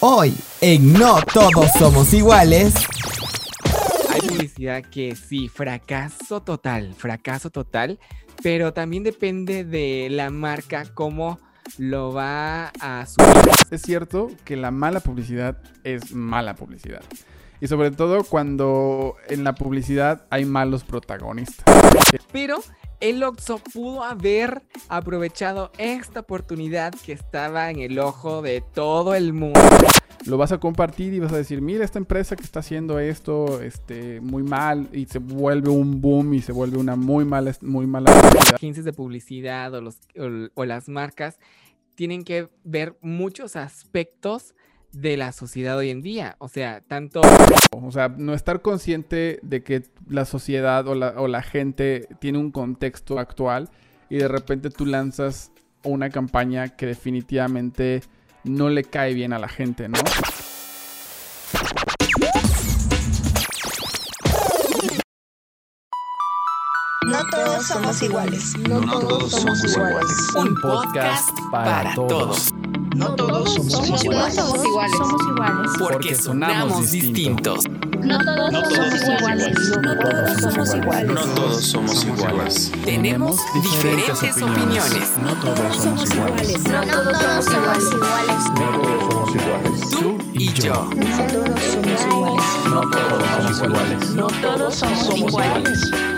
Hoy, en No Todos Somos Iguales. Hay publicidad que sí, fracaso total, fracaso total, pero también depende de la marca cómo lo va a subir. Es cierto que la mala publicidad es mala publicidad. Y sobre todo cuando en la publicidad hay malos protagonistas. Pero el Oxxo pudo haber aprovechado esta oportunidad que estaba en el ojo de todo el mundo. Lo vas a compartir y vas a decir, mira esta empresa que está haciendo esto este, muy mal y se vuelve un boom y se vuelve una muy mala, muy mala publicidad. Agencias de publicidad o, los, o, o las marcas tienen que ver muchos aspectos de la sociedad hoy en día. O sea, tanto... O sea, no estar consciente de que la sociedad o la, o la gente tiene un contexto actual y de repente tú lanzas una campaña que definitivamente no le cae bien a la gente, ¿no? No todos somos iguales. No, todos somos iguales. Un podcast para todos. No todos somos iguales. somos iguales. Porque sonamos distintos. No todos somos iguales. No todos somos iguales. No todos somos iguales. Tenemos diferentes opiniones. No todos somos iguales. No todos somos iguales. No todos somos iguales. Tú y yo. No todos somos iguales. No todos somos iguales. No todos somos iguales.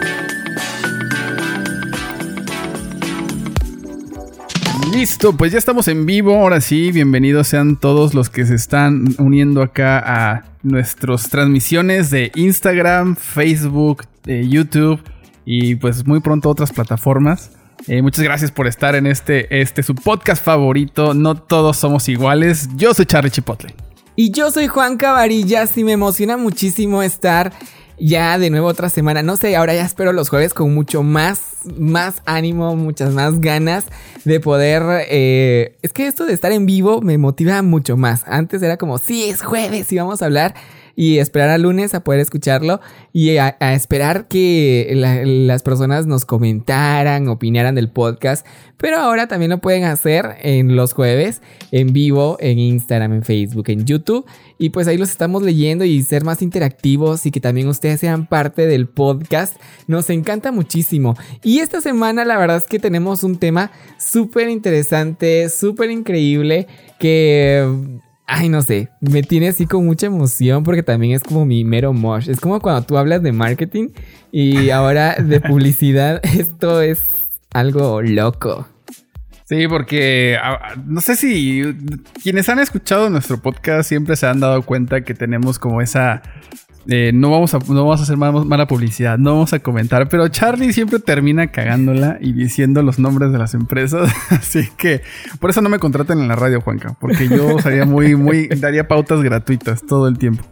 Listo, pues ya estamos en vivo. Ahora sí, bienvenidos sean todos los que se están uniendo acá a nuestras transmisiones de Instagram, Facebook, YouTube y pues muy pronto otras plataformas. Eh, muchas gracias por estar en este, este su podcast favorito. No todos somos iguales. Yo soy Charlie Chipotle. Y yo soy Juan Cabarillas y me emociona muchísimo estar ya de nuevo otra semana. No sé, ahora ya espero los jueves con mucho más, más ánimo, muchas más ganas de poder... eh, es que esto de estar en vivo me motiva mucho más. Antes era como, sí, es jueves y vamos a hablar. Y esperar al lunes a poder escucharlo y a, esperar que la- las personas nos comentaran, opinaran del podcast. Pero ahora también lo pueden hacer en los jueves, en vivo, en Instagram, en Facebook, en YouTube. Y pues ahí los estamos leyendo y ser más interactivos y que también ustedes sean parte del podcast. Nos encanta muchísimo. Y esta semana la verdad es que tenemos un tema súper interesante, súper increíble que... Ay, no sé, me tiene así con mucha emoción porque también es como mi mero mosh. Es como cuando tú hablas de marketing y ahora de publicidad. Esto es algo loco. Sí, porque ah, no sé si quienes han escuchado nuestro podcast siempre se han dado cuenta que tenemos como esa... eh, no, vamos a, no vamos a hacer mala, publicidad, no vamos a comentar, pero Charlie siempre termina cagándola y diciendo los nombres de las empresas, así que por eso no me contratan en la radio, Juanca, porque yo sería muy, muy, daría pautas gratuitas todo el tiempo.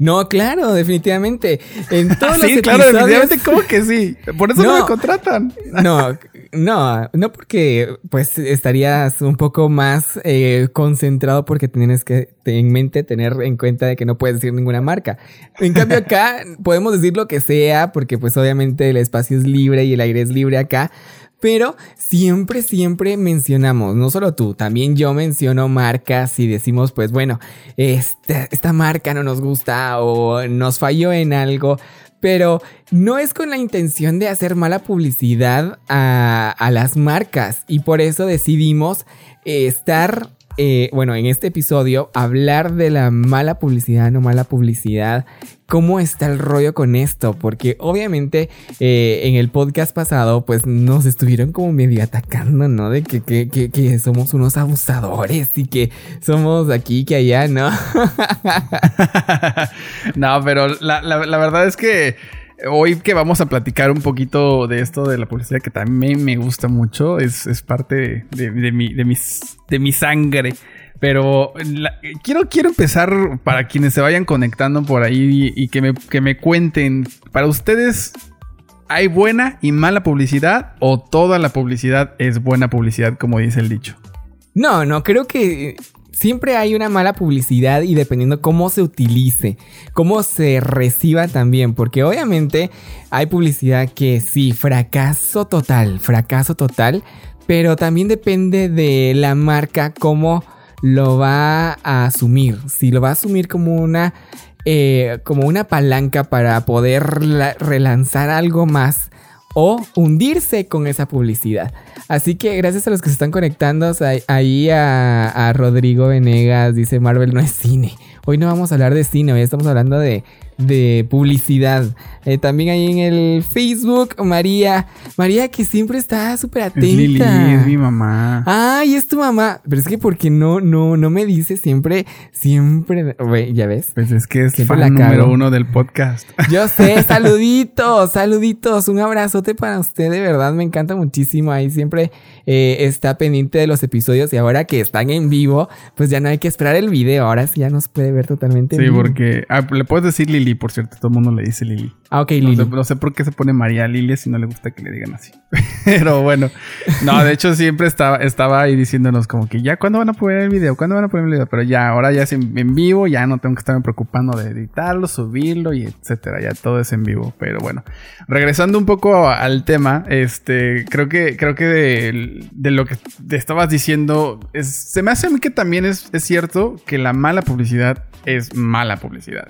No, claro, definitivamente. En todos sí, los claro, episodios- definitivamente, ¿cómo que sí? Por eso no, No. me contratan. No, no, no porque pues estarías un poco más eh, concentrado porque tienes que en mente tener en cuenta de que no puedes decir ninguna marca. En cambio acá podemos decir lo que sea porque pues obviamente el espacio es libre y el aire es libre acá. Pero siempre, siempre mencionamos, no solo tú, también yo menciono marcas y decimos, pues bueno, esta, esta marca no nos gusta o nos falló en algo, pero no es con la intención de hacer mala publicidad a, a las marcas. Y por eso decidimos estar, eh, bueno, en este episodio, hablar de la mala publicidad, no mala publicidad, cómo está el rollo con esto, porque obviamente eh, en el podcast pasado pues nos estuvieron como medio atacando, ¿no? De que, que, que, somos unos abusadores y que somos aquí, que allá, ¿no? no, pero la- la verdad es que hoy que vamos a platicar un poquito de esto de la publicidad que también me gusta mucho, es, es parte de, mi, de, mis, de mi sangre. Pero quiero, quiero empezar para quienes se vayan conectando por ahí y, y que, me, que me cuenten, para ustedes, ¿hay buena y mala publicidad o toda la publicidad es buena publicidad, como dice el dicho? No, no, creo que siempre hay una mala publicidad y dependiendo cómo se utilice, cómo se reciba también, porque obviamente hay publicidad que sí, fracaso total, fracaso total, pero también depende de la marca cómo lo va a asumir, si lo va a asumir como una, eh, como una palanca para poder la- relanzar algo más o hundirse con esa publicidad. Así que gracias a los que se están conectando ahí a, a Rodrigo Venegas, dice Marvel no es cine. Hoy no vamos a hablar de cine, hoy estamos hablando de, de publicidad. Eh, también ahí en el Facebook, María, María que siempre está súper atenta. Es Lili, es mi mamá. Ay, es tu mamá. Pero es que porque no, no, no me dice siempre, siempre, Güey, ya ves. Pues es que es Siempre fan la número uno del podcast. Yo sé, saluditos, saluditos, un abrazote para usted, de verdad me encanta muchísimo. Ahí siempre eh, está pendiente de los episodios y ahora que están en vivo, pues ya no hay que esperar el video. Ahora sí ya nos puede ver totalmente. en Sí, vivo. porque ah, le puedes decir Lili, por cierto, todo el mundo le dice Lili. Ah, ok, No Lili. sé, no sé por qué se pone María Lili si no le gusta que le digan así. Pero bueno, no, de hecho siempre estaba, estaba ahí diciéndonos como que ya, ¿cuándo van a poner el video? ¿Cuándo van a poner el video? Pero ya, ahora ya es en, en vivo, ya no tengo que estarme preocupando de editarlo, subirlo y etcétera. Ya todo es en vivo. Pero bueno, regresando un poco al tema, este, creo que, creo que de, de lo que te estabas diciendo, es- se me hace a mí que también es, es cierto que la mala publicidad es mala publicidad.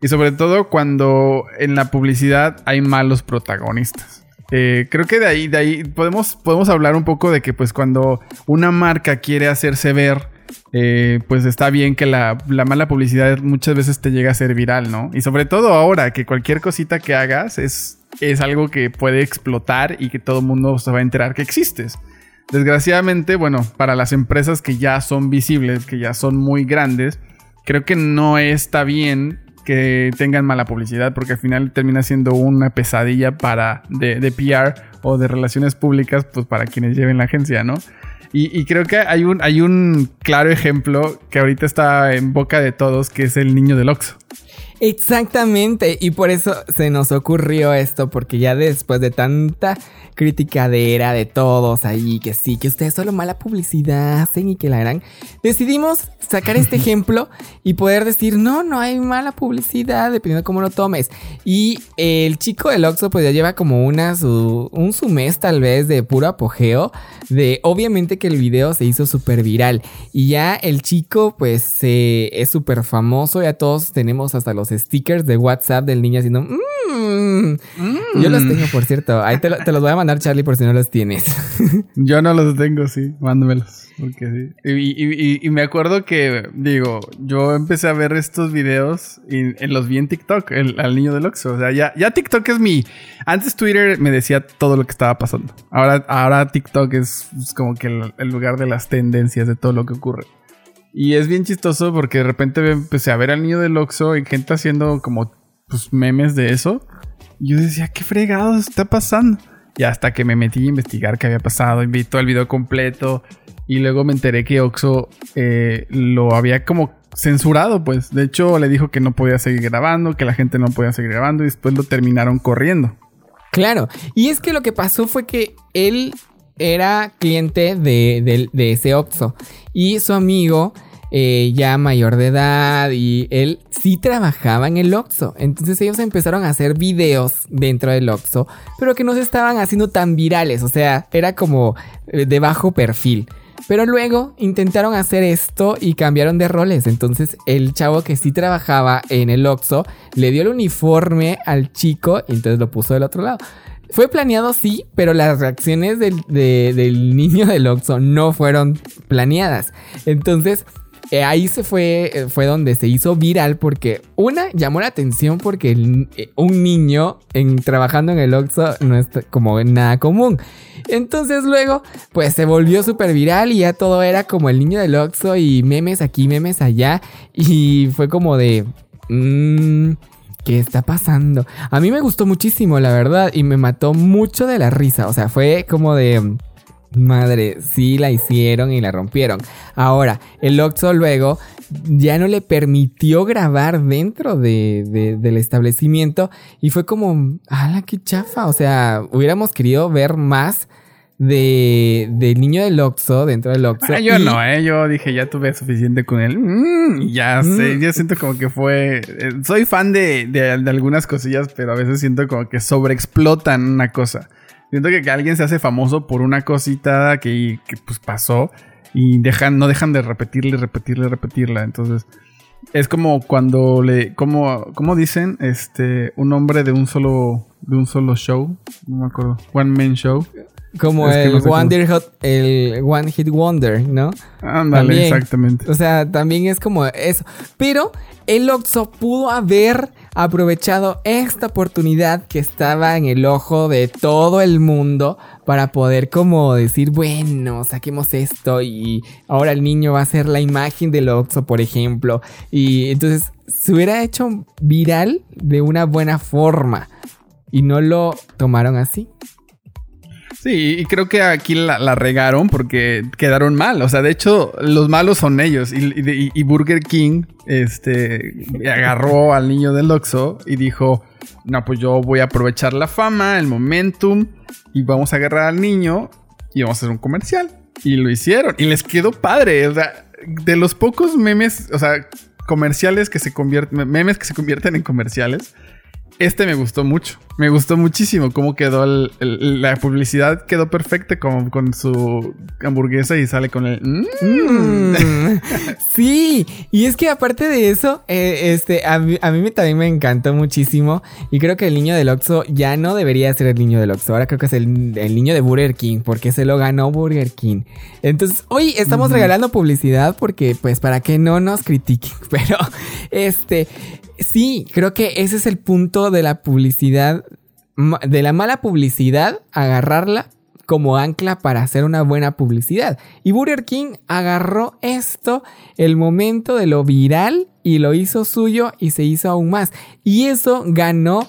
Y sobre todo cuando en la publicidad hay malos protagonistas. Eh, creo que de ahí, de ahí podemos, podemos hablar un poco de que pues cuando una marca quiere hacerse ver, eh, pues está bien que la, la mala publicidad muchas veces te llega a ser viral, ¿no? Y sobre todo ahora que cualquier cosita que hagas es, es algo que puede explotar y que todo el mundo se va a enterar que existes. Desgraciadamente, bueno, para las empresas que ya son visibles, que ya son muy grandes, creo que no está bien que tengan mala publicidad porque al final termina siendo una pesadilla para de, PR o de relaciones públicas pues para quienes lleven la agencia, ¿no? Y, y creo que hay un, hay un claro ejemplo que ahorita está en boca de todos que es el niño del Oxxo. Exactamente, y por eso se nos ocurrió esto, porque ya después de tanta criticadera de todos ahí, que sí, que ustedes solo mala publicidad hacen y que la harán, decidimos sacar este ejemplo y poder decir, no, no hay mala publicidad, dependiendo de cómo lo tomes. Y el chico del Oxxo pues ya lleva como una, su, un su mes tal vez de puro apogeo, de obviamente que el video se hizo súper viral, y ya el chico pues eh, es súper famoso, ya todos tenemos hasta los stickers de WhatsApp del niño haciendo... "Mm". Yo los tengo, por cierto. Ahí te, lo- te los voy a mandar, Charlie, por si no los tienes. Yo no los tengo, sí, mándamelos. Porque sí. Y, y- y- y me acuerdo que, digo, yo empecé a ver estos videos y en los vi en TikTok, el, al niño del Oxxo. O sea, ya, ya TikTok es mi. Antes Twitter me decía todo lo que estaba pasando. Ahora, ahora TikTok es, es como que el, el lugar de las tendencias, de todo lo que ocurre. Y es bien chistoso porque de repente empecé a ver al niño del Oxxo y gente haciendo como pues, memes de eso. Y yo decía, ¿qué fregados está pasando? Y hasta que me metí a investigar qué había pasado, vi todo el video completo. Y luego me enteré que Oxo eh, lo había como censurado, pues. De hecho, le dijo que no podía seguir grabando, que la gente no podía seguir grabando, y después lo terminaron corriendo. Claro, y es que lo que pasó fue que él era cliente de, de- ese Oxxo y su amigo eh, ya mayor de edad y él sí trabajaba en el Oxxo. Entonces ellos empezaron a hacer videos dentro del Oxxo, pero que no se estaban haciendo tan virales, o sea, era como eh, de bajo perfil. Pero luego intentaron hacer esto y cambiaron de roles. Entonces el chavo que sí trabajaba en el Oxxo le dio el uniforme al chico y entonces lo puso del otro lado. Fue planeado sí, pero las reacciones del, de- del niño del Oxxo no fueron planeadas. Entonces eh, ahí se fue, eh, fue donde se hizo viral porque una llamó la atención porque eh, un niño en, trabajando en el Oxxo no es como nada común. Entonces luego pues se volvió súper viral y ya todo era como el niño del Oxxo y memes aquí, memes allá y fue como de... mm, ¿Qué está pasando? A mí me gustó muchísimo, la verdad, y me mató mucho de la risa. O sea, fue como de... Madre, sí la hicieron y la rompieron. Ahora, el Oxxo luego ya no le permitió grabar dentro de, de- del establecimiento y fue como, ¡ala, qué chafa! O sea, hubiéramos querido ver más de, del niño del Oxxo dentro del Oxxo. Ah, yo y- no, ¿eh? Yo dije, ya tuve suficiente con él. Mm, ya sé, Mm. yo siento como que fue... eh, soy fan de, de- de algunas cosillas, pero a veces siento como que sobreexplotan una cosa. Siento que, que alguien se hace famoso por una cosita que, que, pues pasó y dejan, no dejan de repetirle, repetirle, repetirla. Entonces, es como cuando le, como, como dicen, este, un hombre de un solo, de un solo show, no me acuerdo, one man show. Como Es el, no sé cómo- Wonder Hot- el One Hit Wonder, ¿no? Ándale, También. exactamente. O sea, también es como eso. Pero el Oxxo pudo haber aprovechado esta oportunidad que estaba en el ojo de todo el mundo para poder como decir, bueno, saquemos esto y ahora el niño va a ser la imagen del Oxxo, por ejemplo. Y entonces se hubiera hecho viral de una buena forma. Y no lo tomaron así. Sí, y creo que aquí la, la regaron porque quedaron mal. O sea, de hecho, los malos son ellos. Y, y- y Burger King este, agarró al niño del Oxxo y dijo: No, pues yo voy a aprovechar la fama, el momentum, y vamos a agarrar al niño y vamos a hacer un comercial. Y lo hicieron. Y les quedó padre. O sea, de los pocos memes, o sea, comerciales que se convierten, memes que se convierten en comerciales. Este me gustó mucho. Me gustó muchísimo cómo quedó el- el- la publicidad. Quedó perfecta con, con su hamburguesa y sale con el... "Mm". Mm, sí, y es que aparte de eso, eh, este, a mí, a mí me- también me encantó muchísimo y creo que el niño del Oxxo ya no debería ser el niño del Oxxo, ahora creo que es el, el niño de Burger King porque se lo ganó Burger King. Entonces, hoy estamos regalando publicidad porque pues para que no nos critiquen, pero este, sí, creo que ese es el punto de la publicidad, de la mala publicidad, agarrarla como ancla para hacer una buena publicidad. Y Burger King agarró esto, el momento de lo viral, y lo hizo suyo y se hizo aún más. Y eso ganó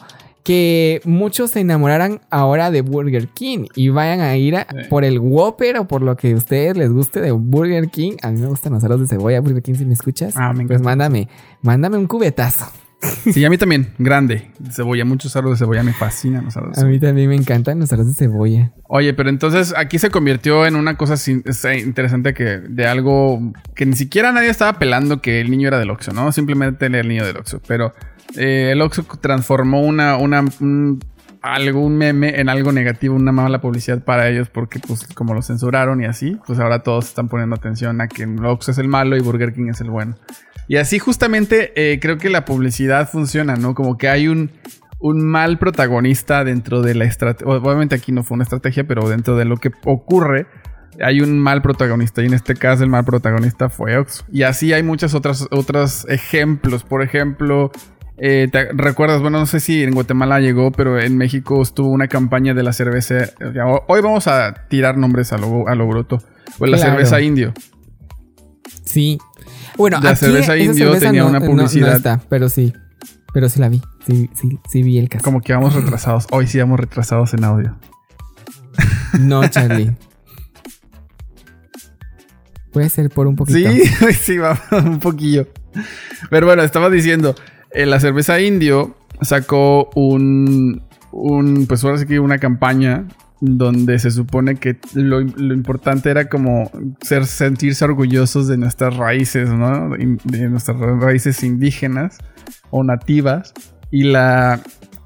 que muchos se enamoraran ahora de Burger King y vayan a ir a- Sí. por el Whopper o por lo que a ustedes les guste de Burger King. A mí me gustan los aros de cebolla, Burger King, si me escuchas. Ah, me pues mándame, mándame un cubetazo. Sí, a mí también. Grande. Cebolla. Muchos aros de cebolla. Me fascinan los aros de A mí también me encantan los aros de cebolla. Oye, pero entonces aquí se convirtió en una cosa eh, interesante que de algo que ni siquiera nadie estaba pelando que el niño era del Oxxo, ¿no? Simplemente era el niño del Oxxo. Pero eh, el Oxxo transformó una, un, algo, un meme en algo negativo, una mala publicidad para ellos porque pues como lo censuraron y así, pues ahora todos están poniendo atención a que Oxxo es el malo y Burger King es el bueno. Y así justamente eh, creo que la publicidad funciona, ¿no? Como que hay un, un mal protagonista dentro de la estrategia. Obviamente aquí no fue una estrategia, pero dentro de lo que ocurre hay un mal protagonista. Y en este caso el mal protagonista fue Oxxo. Y así hay muchos otros ejemplos. Por ejemplo, eh, ¿te recuerdas? Bueno, no sé si en Guatemala llegó, pero en México estuvo una campaña de la cerveza. ya, Hoy vamos a tirar nombres a lo, a lo bruto. Pues la Claro. cerveza indio. Sí. Bueno, La aquí cerveza esa indio cerveza tenía no- una no- no publicidad. está, pero sí. Pero sí la vi. Sí, sí, sí vi el caso. Como que vamos retrasados. Hoy sí vamos retrasados en audio. No, Charlie. Puede ser por un poquito. Sí, sí, va un poquillo. Pero bueno, estaba diciendo, eh, la cerveza indio sacó un, un, pues ahora sí que una campaña donde se supone que lo, importante era como ser, sentirse orgullosos de nuestras raíces, ¿no? De nuestras raíces indígenas o nativas. Y la,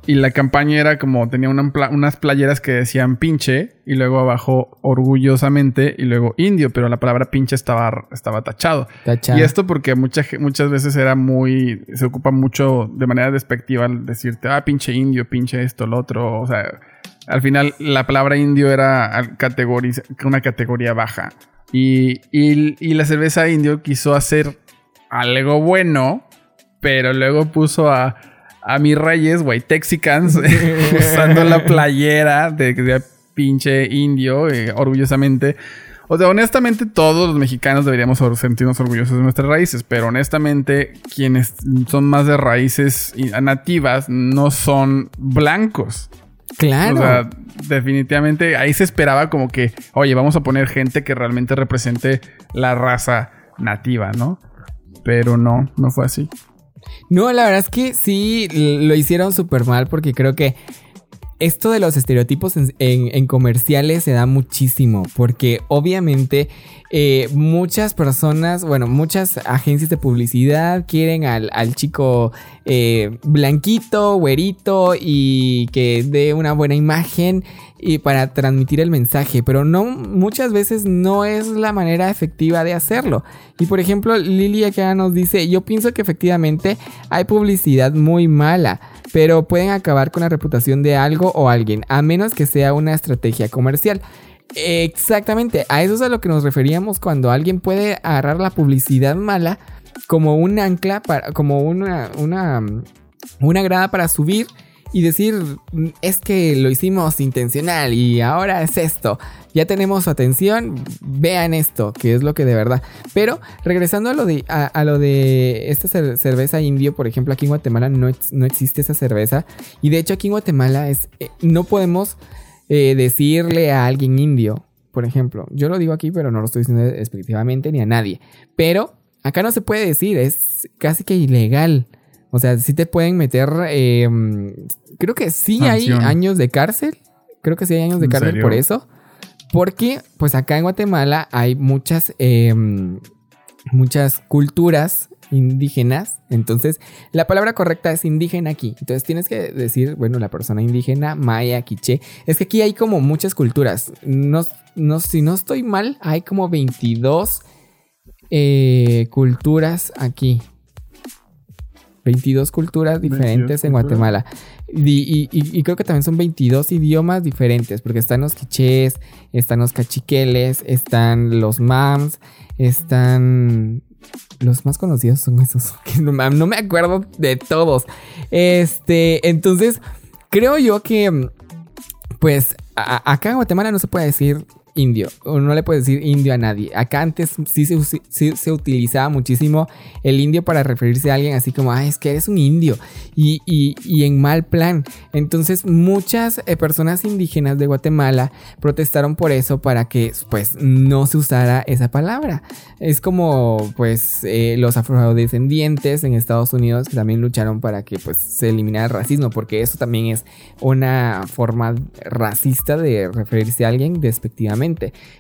y la campaña era como, tenía una unas playeras que decían pinche y luego abajo orgullosamente y luego indio, pero la palabra pinche estaba, estaba tachado. Tachado. Y esto porque mucha, ge- muchas veces era muy. Se ocupa mucho de manera despectiva al decirte, ah, pinche indio, pinche esto, lo otro. O sea, al final la palabra indio era categoriz- una categoría baja. Y, y- y la cerveza indio quiso hacer algo bueno, pero luego puso a. A mis reyes, güey, Texicans, usando la playera de, de pinche indio, eh, orgullosamente. O sea, honestamente, todos los mexicanos deberíamos sentirnos orgullosos de nuestras raíces, pero honestamente, quienes son más de raíces nativas no son blancos. Claro. O sea, definitivamente ahí se esperaba como que, oye, vamos a poner gente que realmente represente la raza nativa, ¿no? Pero no, no fue así. No, la verdad es que sí lo hicieron súper mal porque creo que esto de los estereotipos en, comerciales se da muchísimo, porque obviamente eh, muchas personas, bueno, muchas agencias de publicidad quieren al, al chico eh, blanquito, güerito y que dé una buena imagen y para transmitir el mensaje, pero no muchas veces no es la manera efectiva de hacerlo. Y por ejemplo, Lili acá nos dice, yo pienso que efectivamente hay publicidad muy mala, pero pueden acabar con la reputación de algo o alguien, a menos que sea una estrategia comercial. Exactamente, a eso es a lo que nos referíamos cuando alguien puede agarrar la publicidad mala como un ancla, para, como una, una, una grada para subir y decir, "Mm, es que lo hicimos intencional y ahora es esto. Ya tenemos su atención, vean esto, que es lo que de verdad. Pero regresando a lo de, a, lo de esta cer- cerveza indio, por ejemplo, aquí en Guatemala no, no existe esa cerveza. Y de hecho aquí en Guatemala es, eh, no podemos eh, decirle a alguien indio, por ejemplo. Yo lo digo aquí, pero no lo estoy diciendo despectivamente ni a nadie. Pero acá no se puede decir, es casi que ilegal. O sea, sí te pueden meter, eh, creo que sí Sanción. hay años de cárcel. Creo que sí hay años de ¿En cárcel serio? por eso. Porque, pues acá en Guatemala hay muchas, eh, muchas culturas indígenas. Entonces, la palabra correcta es indígena aquí. Entonces, tienes que decir, bueno, la persona indígena, maya, quiché. Es que aquí hay como muchas culturas. No, no, si no estoy mal, hay como 22 eh, culturas aquí. 22 culturas 22 diferentes en culturas. Guatemala. Y, y- y- y creo que también son 22 idiomas diferentes, porque están los quichés, están los cachiqueles, están los mams, están... Los más conocidos son esos, que no, me- no me acuerdo de todos. Este, entonces, creo yo que, pues, a- acá en Guatemala no se puede decir indio, no le puedes decir indio a nadie. Acá antes sí se, se utilizaba muchísimo el indio para referirse a alguien así como, ah, es que eres un indio, y, y- y en mal plan. Entonces, muchas eh, personas indígenas de Guatemala protestaron por eso para que, pues, no se usara esa palabra. Es como, pues, eh, los afrodescendientes en Estados Unidos que también lucharon para que, pues, se eliminara el racismo, porque eso también es una forma racista de referirse a alguien despectivamente,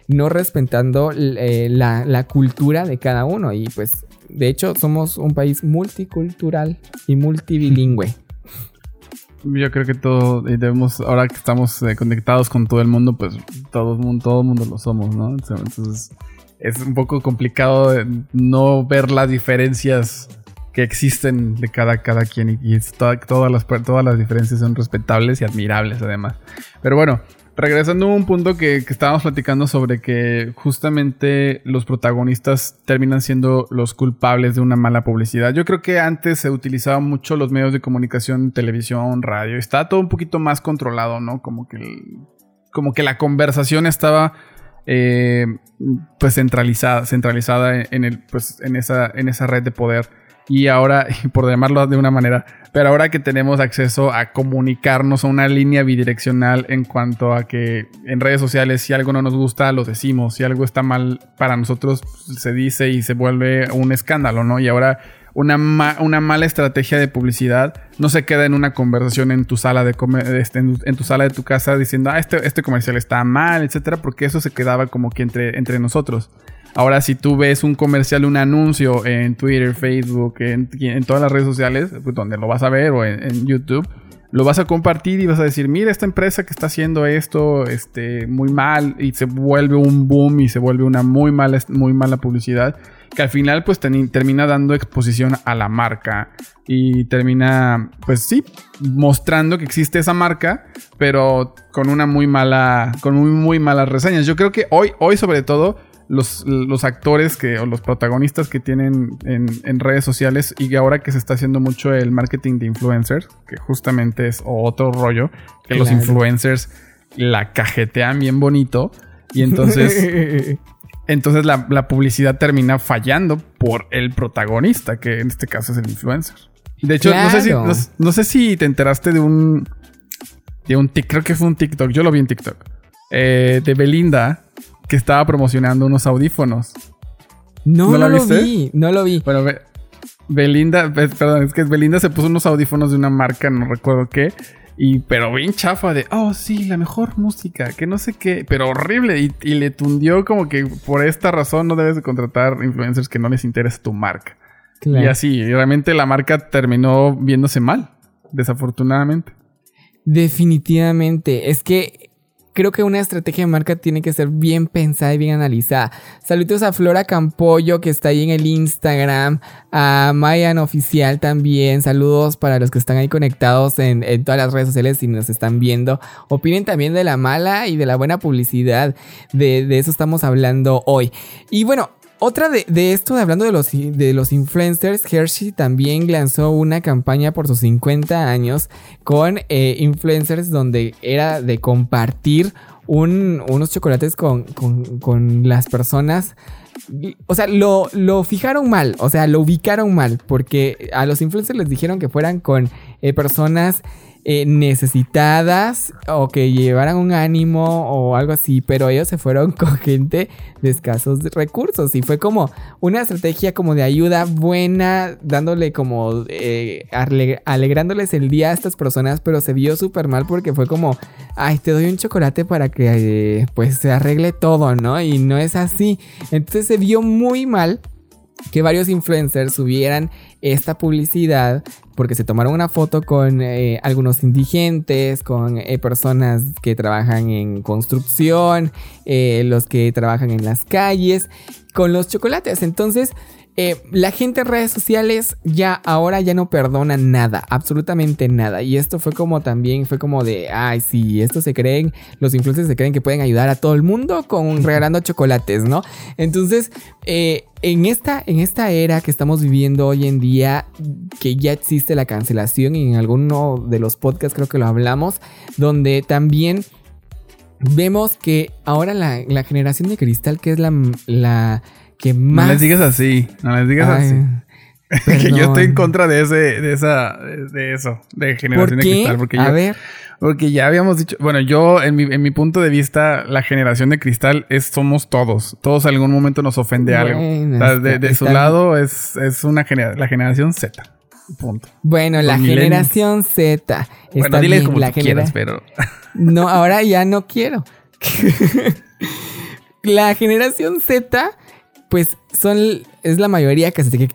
no respetando eh, la, la cultura de cada uno. Y, pues, de hecho, somos un país multicultural y multibilingüe. Yo creo que todo y debemos, ahora que estamos eh, conectados con todo el mundo, pues todo el mundo, todo el mundo lo somos, ¿no? Entonces es un poco complicado eh, no ver las diferencias que existen de cada, cada quien y, y toda- todas, las, todas las diferencias son respetables y admirables además. Pero bueno, regresando a un punto que, que estábamos platicando sobre que justamente los protagonistas terminan siendo los culpables de una mala publicidad. Yo creo que antes se utilizaban mucho los medios de comunicación, televisión, radio. Estaba todo un poquito más controlado, ¿no? Como que, el- como que la conversación estaba eh, pues centralizada, centralizada en, el, pues, en, esa, en esa red de poder. Y ahora, por llamarlo de una manera, pero ahora que tenemos acceso a comunicarnos a una línea bidireccional en cuanto a que en redes sociales si algo no nos gusta, lo decimos, si algo está mal para nosotros, se dice y se vuelve un escándalo, ¿no? Y ahora una, ma- una mala estrategia de publicidad no se queda en una conversación en tu sala de este, en tu sala de tu casa diciendo, ah, este, este comercial está mal, etcétera, porque eso se quedaba como que entre, entre nosotros. Ahora, si tú ves un comercial, un anuncio en Twitter, Facebook, en, todas las redes sociales, pues, donde lo vas a ver o en, YouTube, lo vas a compartir y vas a decir, mira esta empresa que está haciendo esto este, muy mal y se vuelve un boom y se vuelve una muy mala, muy mala publicidad que al final pues termina dando exposición a la marca y termina pues sí mostrando que existe esa marca pero con una muy mala con muy, muy malas reseñas. Yo creo que hoy hoy sobre todo los, los actores que, o los protagonistas que tienen en, en redes sociales y que ahora que se está haciendo mucho el marketing de influencers, que justamente es otro rollo, que los influencers la cajetean bien bonito y entonces, entonces la, la publicidad termina fallando por el protagonista, que en este caso es el influencer. De hecho, no, sé si, no, no sé si te enteraste de un, de un TikTok, creo que fue un TikTok, yo lo vi en TikTok, eh, de Belinda que estaba promocionando unos audífonos. No, ¿No no, la lo viste? vi, no lo vi. Bueno, Be- Belinda, perdón, es que Belinda se puso unos audífonos de una marca, no recuerdo qué. Y, pero bien chafa de, oh, sí, la mejor música, que no sé qué, pero horrible. Y, y le tundió como que por esta razón no debes de contratar influencers que no les interesa tu marca. Claro. Y así, y realmente la marca terminó viéndose mal, desafortunadamente. Definitivamente. Es que creo que una estrategia de marca tiene que ser bien pensada y bien analizada. Saludos a Flora Campollo que está ahí en el Instagram, a Mayan Oficial también. Saludos para los que están ahí conectados en, todas las redes sociales y nos están viendo. Opinen también de la mala y de la buena publicidad. De, de eso estamos hablando hoy. Y bueno, otra de, de, esto, hablando de los, de los influencers, Hershey también lanzó una campaña por sus 50 años con eh, influencers donde era de compartir un, unos chocolates con, con, con, las personas. O sea, lo, lo, fijaron mal, o sea, lo ubicaron mal, porque a los influencers les dijeron que fueran con eh, personas eh, necesitadas o que llevaran un ánimo o algo así, pero ellos se fueron con gente de escasos recursos y fue como una estrategia como de ayuda buena, dándole como eh, alegrándoles el día a estas personas, pero se vio súper mal porque fue como, ay, te doy un chocolate para que eh, pues se arregle todo, ¿no? Y no es así. Entonces se vio muy mal que varios influencers subieran esta publicidad porque se tomaron una foto con eh, algunos indigentes, con eh, personas que trabajan en construcción, eh, los que trabajan en las calles, con los chocolates. Entonces, eh, la gente en redes sociales ya ahora ya no perdona nada, absolutamente nada. Y esto fue como también, fue como de, ay, sí, estos se creen, los influencers se creen que pueden ayudar a todo el mundo con regalando chocolates, ¿no? Entonces, eh, en, esta, en esta era que estamos viviendo hoy en día, que ya existe la cancelación, y en alguno de los podcasts creo que lo hablamos, donde también vemos que ahora la, la generación de cristal, que es la... la que más... No les digas así, no les digas Ay, así. que yo estoy en contra de ese, de esa, de eso, de generación ¿Por qué? de cristal. Porque A yo, ver. Porque ya habíamos dicho, bueno, yo en mi, en mi punto de vista, la generación de cristal es somos todos. Todos en algún momento nos ofende Bueno, algo. O sea, de, su lado es, es una generación, la generación Z. Punto. Bueno, la generación Z. Bueno, dile bien, como la tú quieras, pero No, ahora ya no quiero. la generación Z, pues son es la mayoría que se,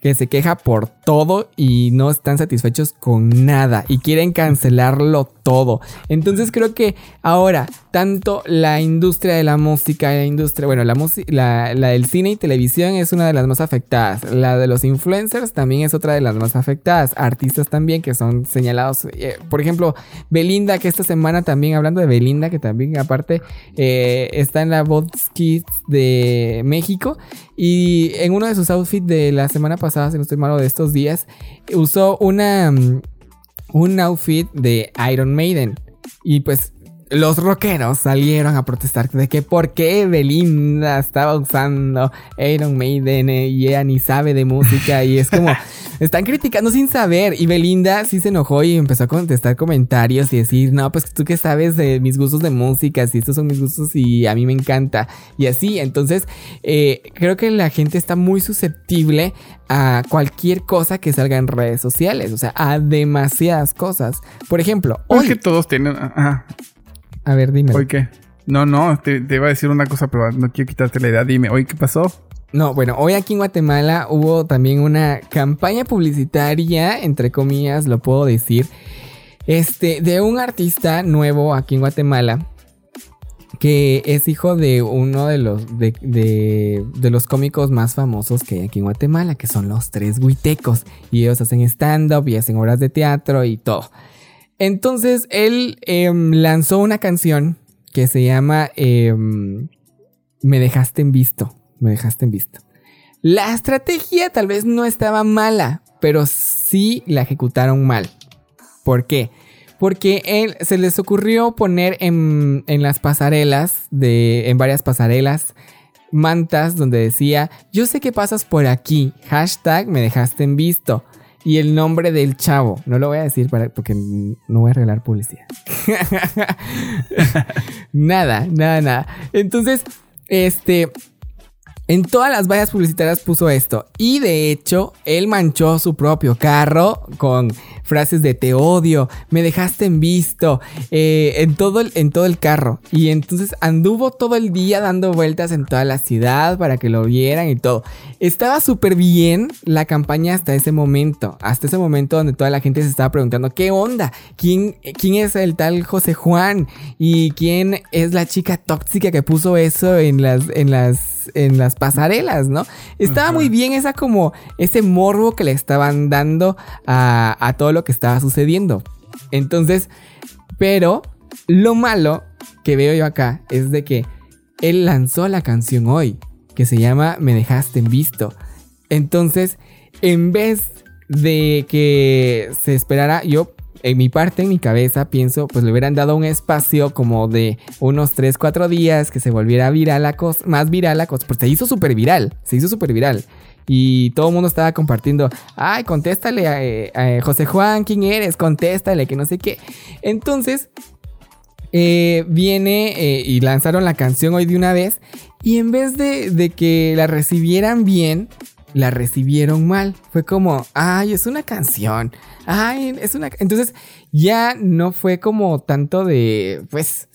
que, se queja por todo y no están satisfechos con nada y quieren cancelarlo todo. Entonces creo que ahora tanto la industria de la música, la industria, bueno, la, la, la del cine y televisión es una de las más afectadas. La de los influencers también es otra de las más afectadas. Artistas también que son señalados. eh, por ejemplo, Belinda, que esta semana también, hablando de Belinda, que también aparte eh, está en la Voz Kids de México. Y en uno de sus outfits de la semana pasada, si no estoy malo, de estos días, usó una, mm, un outfit de Iron Maiden. Y pues los rockeros salieron a protestar de que por qué Belinda estaba usando Iron Maiden eh, y ella ni sabe de música y es como están criticando sin saber y Belinda sí se enojó y empezó a contestar comentarios y decir no pues tú qué sabes de mis gustos de música si estos son mis gustos y a mí me encanta y así entonces eh, creo que la gente está muy susceptible a cualquier cosa que salga en redes sociales o sea a demasiadas cosas por ejemplo es hoy que todos tienen. Ajá. A ver dime ¿Hoy qué? No, no, te, te iba a decir una cosa, pero no quiero quitarte la idea. Dime, ¿hoy qué pasó? No, bueno, hoy aquí en Guatemala hubo también una campaña publicitaria, entre comillas, lo puedo decir, este, de un artista nuevo aquí en Guatemala que es hijo de uno de los de, de- de los cómicos más famosos que hay aquí en Guatemala, que son los tres huitecos. Y ellos hacen stand-up y hacen obras de teatro y todo. Entonces él em, lanzó una canción que se llama em, Me dejaste en visto. Me dejaste en visto. La estrategia tal vez no estaba mala, pero sí la ejecutaron mal. ¿Por qué? Porque él, se les ocurrió poner en, en las pasarelas, de, en varias pasarelas, mantas donde decía, yo sé que pasas por aquí, hashtag me dejaste en visto. Y el nombre del chavo, no lo voy a decir para, porque no voy a regalar publicidad. nada, nada, nada. Entonces, este, En todas las vallas publicitarias puso esto. Y de hecho, él manchó su propio carro con frases de te odio, me dejaste en visto, eh, en, todo el, en todo el carro. Y entonces anduvo todo el día dando vueltas en toda la ciudad para que lo vieran y todo. Estaba súper bien la campaña hasta ese momento. Hasta ese momento donde toda la gente se estaba preguntando, ¿qué onda? ¿Quién, quién es el tal José Juan? ¿Y quién es la chica tóxica que puso eso en las... En las en las pasarelas, ¿no? Estaba muy bien esa como ese morbo que le estaban dando a, a todo lo que estaba sucediendo. Entonces, pero lo malo que veo yo acá es de que él lanzó la canción hoy, que se llama Me dejaste en visto. Entonces, en vez de que se esperara, yo en mi parte, en mi cabeza, pienso, pues le hubieran dado un espacio como de unos 3, 4 días que se volviera viral la cosa, más viral porque se hizo súper viral, se hizo súper viral. Y todo el mundo estaba compartiendo, ay, contéstale a, eh, José Juan, ¿quién eres? Contéstale, que no sé qué. Entonces, eh, viene eh, y lanzaron la canción hoy de una vez. Y en vez de, de que la recibieran bien, la recibieron mal. Fue como, ay, es una canción. Ay, es una... Entonces ya no fue como tanto de, pues,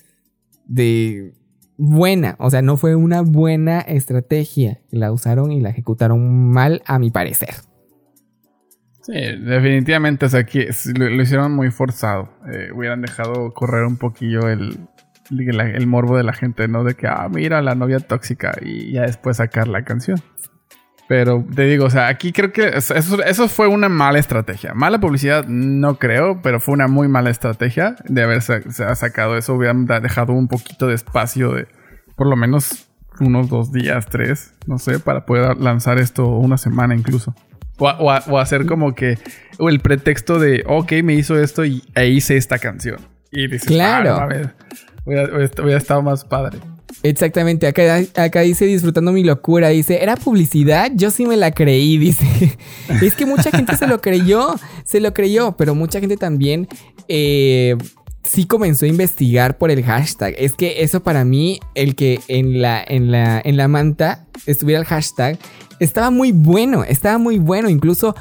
de buena. O sea, no fue una buena estrategia. La usaron y la ejecutaron mal, a mi parecer. Sí, definitivamente, o sea, aquí lo, hicieron muy forzado. Eh, hubieran dejado correr un poquillo el, el morbo de la gente, ¿no? De que, ah, mira, la novia tóxica y ya después sacar la canción. Pero te digo, o sea, aquí creo que eso, eso, fue una mala estrategia. Mala publicidad, no creo, pero fue una muy mala estrategia de haber sacado eso. Hubieran dejado un poquito de espacio de por lo menos unos dos días, tres, no sé, para poder lanzar esto una semana incluso. O, o, o hacer como que o el pretexto de, ok, me hizo esto y e hice esta canción. Y dices, claro. Ah, no, a ver, hubiera, hubiera estado más padre. Exactamente, acá, dice disfrutando mi locura, dice, ¿era publicidad? Yo sí me la creí, dice. es que mucha gente se lo creyó, se lo creyó, pero mucha gente también eh, sí comenzó a investigar por el hashtag. Es que eso para mí, el que en la, en la, en la manta estuviera el hashtag, estaba muy bueno, estaba muy bueno. Incluso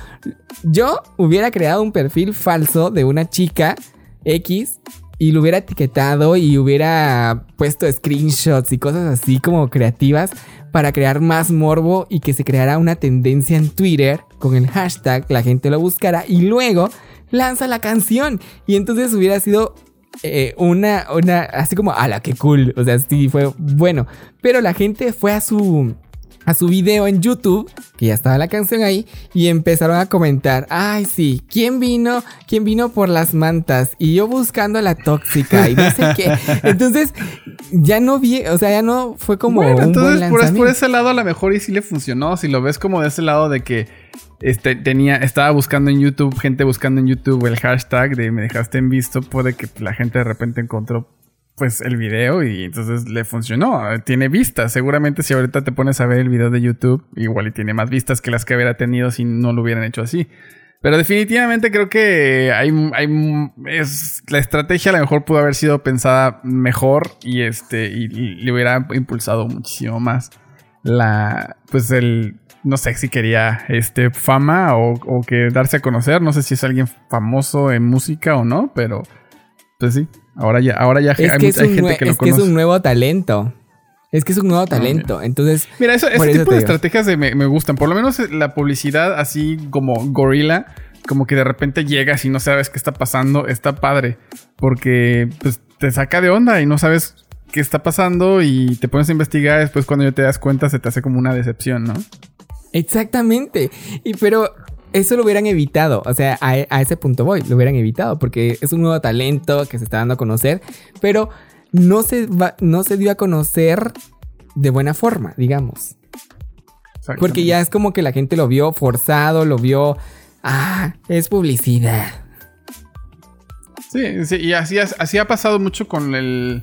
yo hubiera creado un perfil falso de una chica X y lo hubiera etiquetado y hubiera puesto screenshots y cosas así como creativas para crear más morbo y que se creara una tendencia en Twitter con el hashtag, la gente lo buscara y luego lanza la canción. Y entonces hubiera sido eh, una, una, así como, ala, qué cool. O sea, sí, fue bueno. Pero la gente fue a su, a su video en YouTube, que ya estaba la canción ahí, y empezaron a comentar, ay sí, ¿quién vino? ¿Quién vino por las mantas? Y yo buscando a la tóxica y no sé qué. Entonces, ya no vi, o sea, ya no fue como bueno, un entonces, buen por, lanzamiento. por, ese lado a lo mejor y sí le funcionó, si lo ves como de ese lado de que este, tenía, estaba buscando en YouTube, gente buscando en YouTube el hashtag de me dejaste en visto, puede que la gente de repente encontró pues el video y entonces le funcionó. Tiene vistas. Seguramente si ahorita te pones a ver el video de YouTube, igual y tiene más vistas que las que hubiera tenido si no lo hubieran hecho así. Pero definitivamente creo que hay, hay es, la estrategia a lo mejor pudo haber sido pensada mejor y este y, le hubiera impulsado muchísimo más la pues el no sé si quería este fama o, o que darse a conocer. No sé si es alguien famoso en música o no, pero pues sí. Ahora ya, ahora ya Es hay, que, es hay un, gente que lo es, que es un nuevo talento. Es que es un nuevo talento. Entonces, Mira, eso, ese eso tipo de digo. estrategias de- me, me gustan. Por lo menos eh, la publicidad así como gorila, como que de repente llegas y no sabes qué está pasando, está padre. Porque pues, te saca de onda y no sabes qué está pasando y te pones a investigar. Después cuando ya te das cuenta se te hace como una decepción, ¿no? Exactamente. Y pero eso lo hubieran evitado. O sea, a, ese punto voy. Lo hubieran evitado. Porque es un nuevo talento que se está dando a conocer. Pero no se, no se dio a conocer de buena forma, digamos. Porque ya es como que la gente lo vio forzado, lo vio. Ah, es publicidad. Sí, sí, y así ha pasado mucho con el.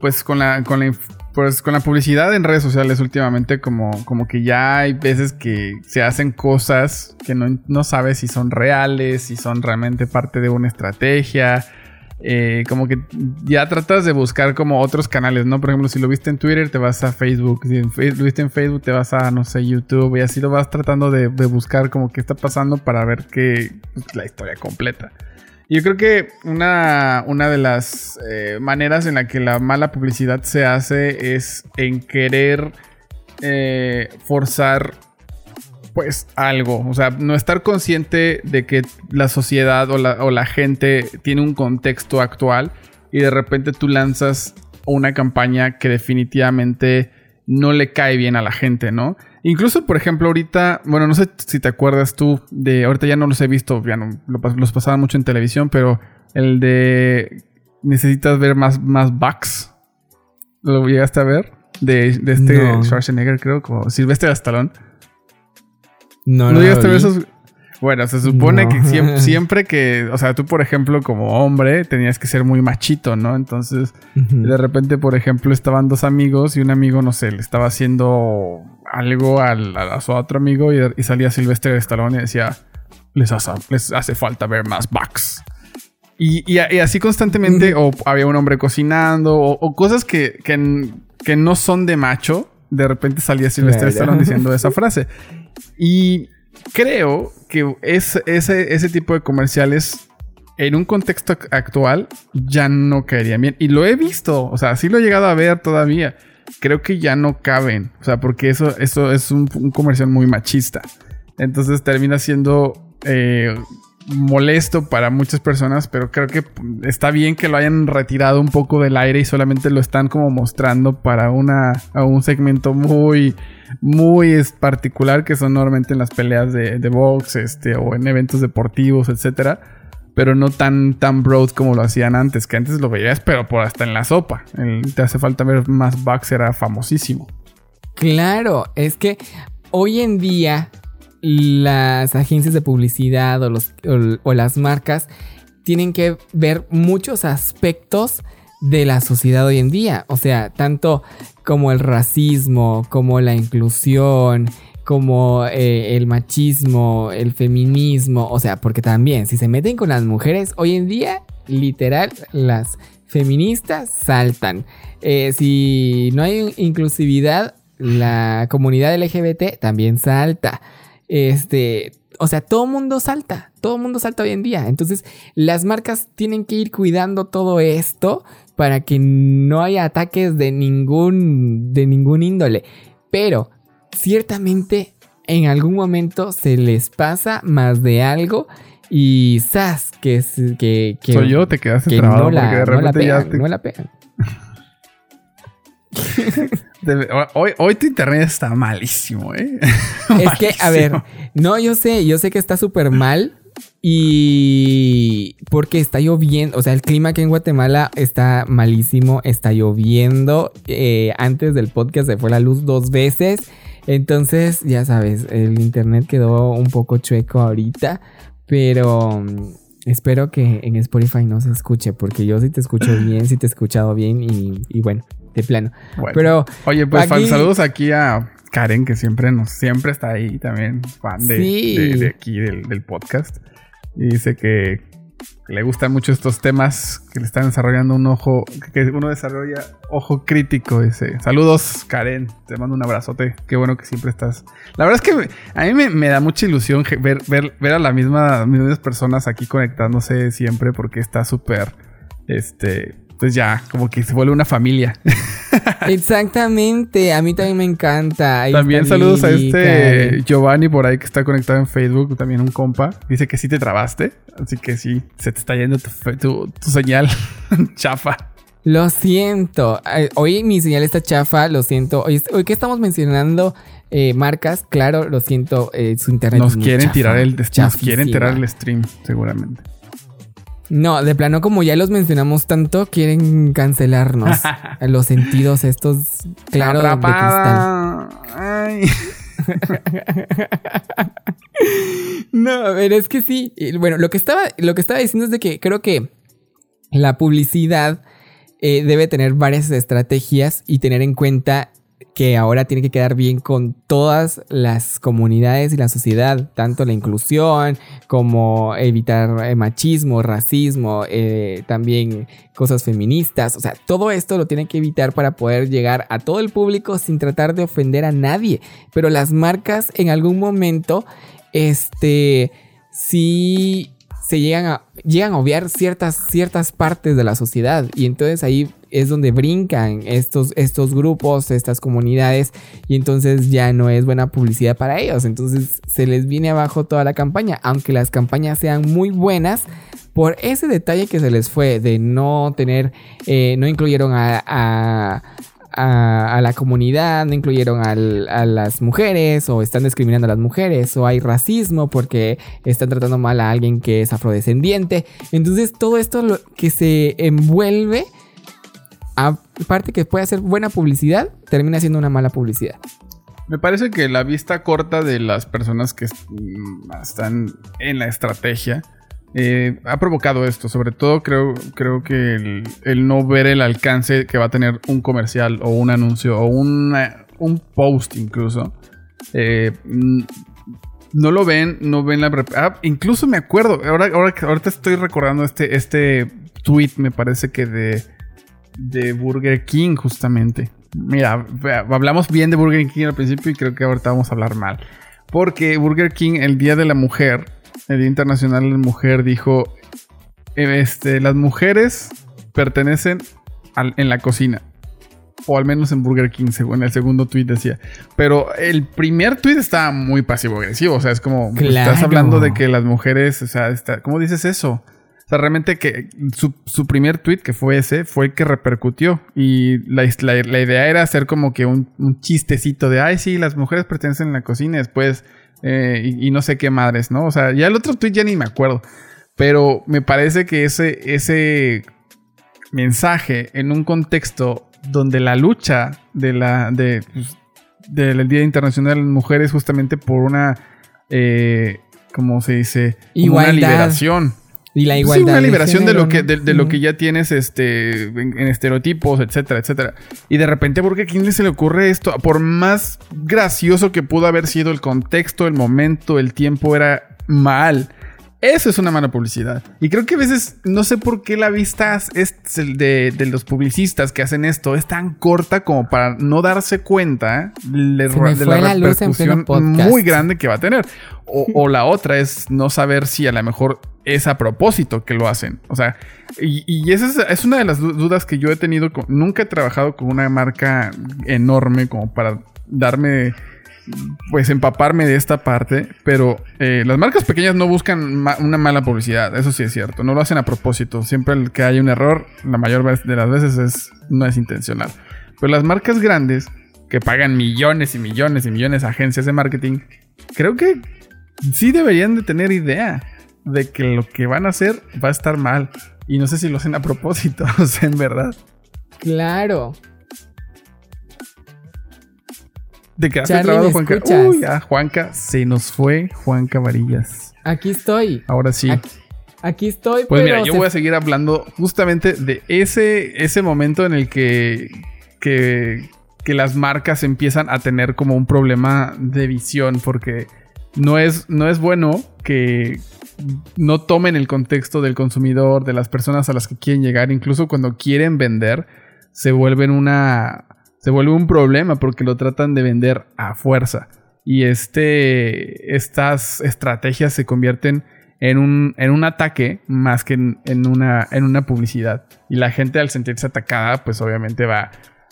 Pues con la. Con la pues con la publicidad en redes sociales últimamente, como, como que ya hay veces que se hacen cosas que no, no sabes si son reales, si son realmente parte de una estrategia. eh, como que ya tratas de buscar como otros canales, ¿no? Por ejemplo, si lo viste en Twitter, te vas a Facebook. Si lo viste en Facebook, te vas a, no sé, YouTube. Y así lo vas tratando de, de buscar como qué está pasando para ver que pues, la historia completa. Yo creo que una, una de las eh, maneras en la que la mala publicidad se hace es en querer eh, forzar pues algo, o sea, no estar consciente de que la sociedad o la, o la gente tiene un contexto actual y de repente tú lanzas una campaña que definitivamente no le cae bien a la gente, ¿no? Incluso, por ejemplo, ahorita, bueno, no sé si te acuerdas tú de, ahorita ya no los he visto, ya no, los pasaban mucho en televisión, pero el de necesitas ver más, más bucks, ¿lo llegaste a ver? De, de este No. Schwarzenegger, creo, como Silvestre Stallone. No, ¿No no, llegaste a ver esos? Bueno, se supone No. que siempre, siempre que, o sea, tú por ejemplo como hombre tenías que ser muy machito, ¿no? Entonces, de repente, por ejemplo, estaban dos amigos y un amigo, no sé, le estaba haciendo algo al, a, a su otro amigo y, y salía Silvestre de Stallone y decía, les hace, les hace falta ver más bucks. Y, y- y así constantemente, o había un hombre cocinando, o, o cosas que, que, que no son de macho, de repente salía Silvestre. Stallone diciendo esa frase. Y creo que es, ese, ese tipo de comerciales en un contexto ac- actual ya no caerían bien. Y lo he visto, o sea, sí lo he llegado a ver todavía. Creo que ya no caben, o sea, porque eso, eso es un, un comercial muy machista. Entonces termina siendo eh, molesto para muchas personas, pero creo que está bien que lo hayan retirado un poco del aire y solamente lo están como mostrando para una, un segmento muy, muy particular que son normalmente en las peleas de, de box este, o en eventos deportivos, etcétera. Pero no tan, tan broad como lo hacían antes, que antes lo veías, pero por hasta en la sopa. Te hace falta ver más bucks era famosísimo. Claro, es que hoy en día las agencias de publicidad o, los, o las marcas tienen que ver muchos aspectos de la sociedad hoy en día. O sea, tanto como el racismo, como la inclusión, como eh, el machismo, el feminismo. O sea, porque también si se meten con las mujeres, hoy en día, literal, las feministas saltan. Eh, si no hay inclusividad, la comunidad LGBT también salta. Este, o sea, todo mundo salta, todo mundo salta hoy en día. Entonces, las marcas tienen que ir cuidando todo esto para que no haya ataques de ningún de ningún índole. Pero ciertamente en algún momento se les pasa más de algo y ¡zas! que que, que Soy yo, te quedaste que trabado no la, porque de no la repente ya te- no la pegan. de- hoy, hoy tu internet está malísimo, ¿eh? Es que, a ver, no, yo sé, yo sé que está súper mal. Y porque está lloviendo, o sea, el clima aquí en Guatemala está malísimo, está lloviendo. eh, antes del podcast se fue la luz dos veces. Entonces, ya sabes, el internet quedó un poco chueco ahorita. Pero mm, espero que en Spotify no se escuche, porque yo sí te escucho bien, sí te he escuchado bien y, y bueno, de plano. Bueno. Pero Oye, pues aquí- saludos aquí a Karen, que siempre nos, siempre está ahí también, fan de, Sí. de- de aquí del, del podcast. Y dice que le gustan mucho estos temas, que le están desarrollando un ojo, que uno desarrolla ojo crítico. Dice, saludos Karen, te mando un abrazote, qué bueno que siempre estás. La verdad es que a mí me, da mucha ilusión ver, ver, ver a la misma, mismas personas aquí conectándose siempre porque está súper, este, pues ya, como que se vuelve una familia. Exactamente, a mí también me encanta. Ahí También saludos a este Karen. Giovanni por ahí que está conectado en Facebook, también un compa. Dice que sí te trabaste, así que sí, se te está yendo tu, fe- tu- tu señal chafa. Lo siento. Ay, Hoy mi señal está chafa, lo siento. Hoy, hoy que estamos mencionando eh, marcas, claro, lo siento, eh, su internet. Nos es muy quieren chafa, tirar el nos quieren tirar el stream, seguramente. No, de plano, como ya los mencionamos tanto, quieren cancelarnos. los sentidos estos, claro, de cristal. Ay. No, a ver, es que sí. Bueno, lo que estaba, lo que estaba diciendo es de que creo que la publicidad eh, debe tener varias estrategias y tener en cuenta que ahora tiene que quedar bien con todas las comunidades y la sociedad, tanto la inclusión como evitar eh, machismo, racismo, eh, también cosas feministas, o sea, todo esto lo tiene que evitar para poder llegar a todo el público sin tratar de ofender a nadie, pero las marcas en algún momento, este, sí se llegan a, llegan a obviar ciertas, ciertas partes de la sociedad. Y entonces ahí es donde brincan estos, estos grupos, estas comunidades y entonces ya no es buena publicidad para ellos, entonces se les viene abajo toda la campaña, aunque las campañas sean muy buenas. Por ese detalle que se les fue de no tener, eh, no incluyeron a, a a, a, la comunidad, no incluyeron a las mujeres o están discriminando a las mujeres o hay racismo porque están tratando mal a alguien que es afrodescendiente. Entonces todo esto lo que se envuelve, aparte que puede hacer buena publicidad, termina siendo una mala publicidad. Me parece que la vista corta de las personas que están en la estrategia eh, ha provocado esto. Sobre todo creo, creo que el, no ver el alcance que va a tener un comercial o un anuncio o una, un post incluso. Eh, no lo ven, no ven la... Ah, incluso me acuerdo, ahora, ahora ahorita estoy recordando este, este tweet, me parece que de, de Burger King justamente. Mira, hablamos bien de Burger King al principio y creo que ahorita vamos a hablar mal. Porque Burger King, el Día de la Mujer, el Día Internacional de la Mujer dijo, este, las mujeres pertenecen al, en la cocina. O al menos en Burger King, según el segundo tweet decía. Pero el primer tweet estaba muy pasivo-agresivo. O sea, es como, claro. estás hablando de que las mujeres, o sea, está, ¿cómo dices eso? O sea, realmente que su, su, primer tweet, que fue ese, fue el que repercutió. Y la, la, la idea era hacer como que un, un, chistecito de, ay, sí, las mujeres pertenecen en la cocina. Y después eh, y, y, no sé qué madres, ¿no? O sea, ya el otro tweet ya ni me acuerdo. Pero me parece que ese, ese mensaje en un contexto donde la lucha de la, de, pues, del Día Internacional de las Mujeres justamente por una, eh, ¿cómo se dice? Igualdad. Una liberación. Y la igualdad. Sí, una liberación de, lo que, de, de lo que ya tienes este, en, en, estereotipos, etcétera, etcétera. Y de repente, ¿por qué a quién se le ocurre esto? Por más gracioso que pudo haber sido el contexto, el momento, el tiempo, era mal. Eso es una mala publicidad. Y creo que a veces, no sé por qué la vista es de, de los publicistas que hacen esto es tan corta como para no darse cuenta de, de la, la repercusión muy grande que va a tener. O, o, la otra es no saber si a lo mejor es a propósito que lo hacen. O sea, y, y esa es, es, una de las dudas que yo he tenido. Con, nunca he trabajado con una marca enorme como para darme pues empaparme de esta parte, pero eh, las marcas pequeñas no buscan una mala publicidad, eso sí es cierto, no lo hacen a propósito, siempre que hay un error, la mayor de las veces es, no es intencional. Pero las marcas grandes, que pagan millones y millones y millones a agencias de marketing, creo que sí deberían de tener idea de que lo que van a hacer va a estar mal. Y no sé si lo hacen a propósito, o sea, verdad. Claro, ¿Te quedaste Charlie, trabado, ¿me Juanca? escuchas? Uy, ya, Juanca, se nos fue Juanca Varillas. Aquí estoy. Ahora sí. Aquí, aquí estoy, Pues pero mira, yo se- voy a seguir hablando justamente de ese, ese momento en el que, que, que las marcas empiezan a tener como un problema de visión, porque no es, no es bueno que no tomen el contexto del consumidor, de las personas a las que quieren llegar, incluso cuando quieren vender, se vuelven una. Se vuelve un problema porque lo tratan de vender a fuerza. Y este. estas estrategias se convierten en un, en un ataque más que en, una, en una publicidad. Y la gente al sentirse atacada, pues obviamente va,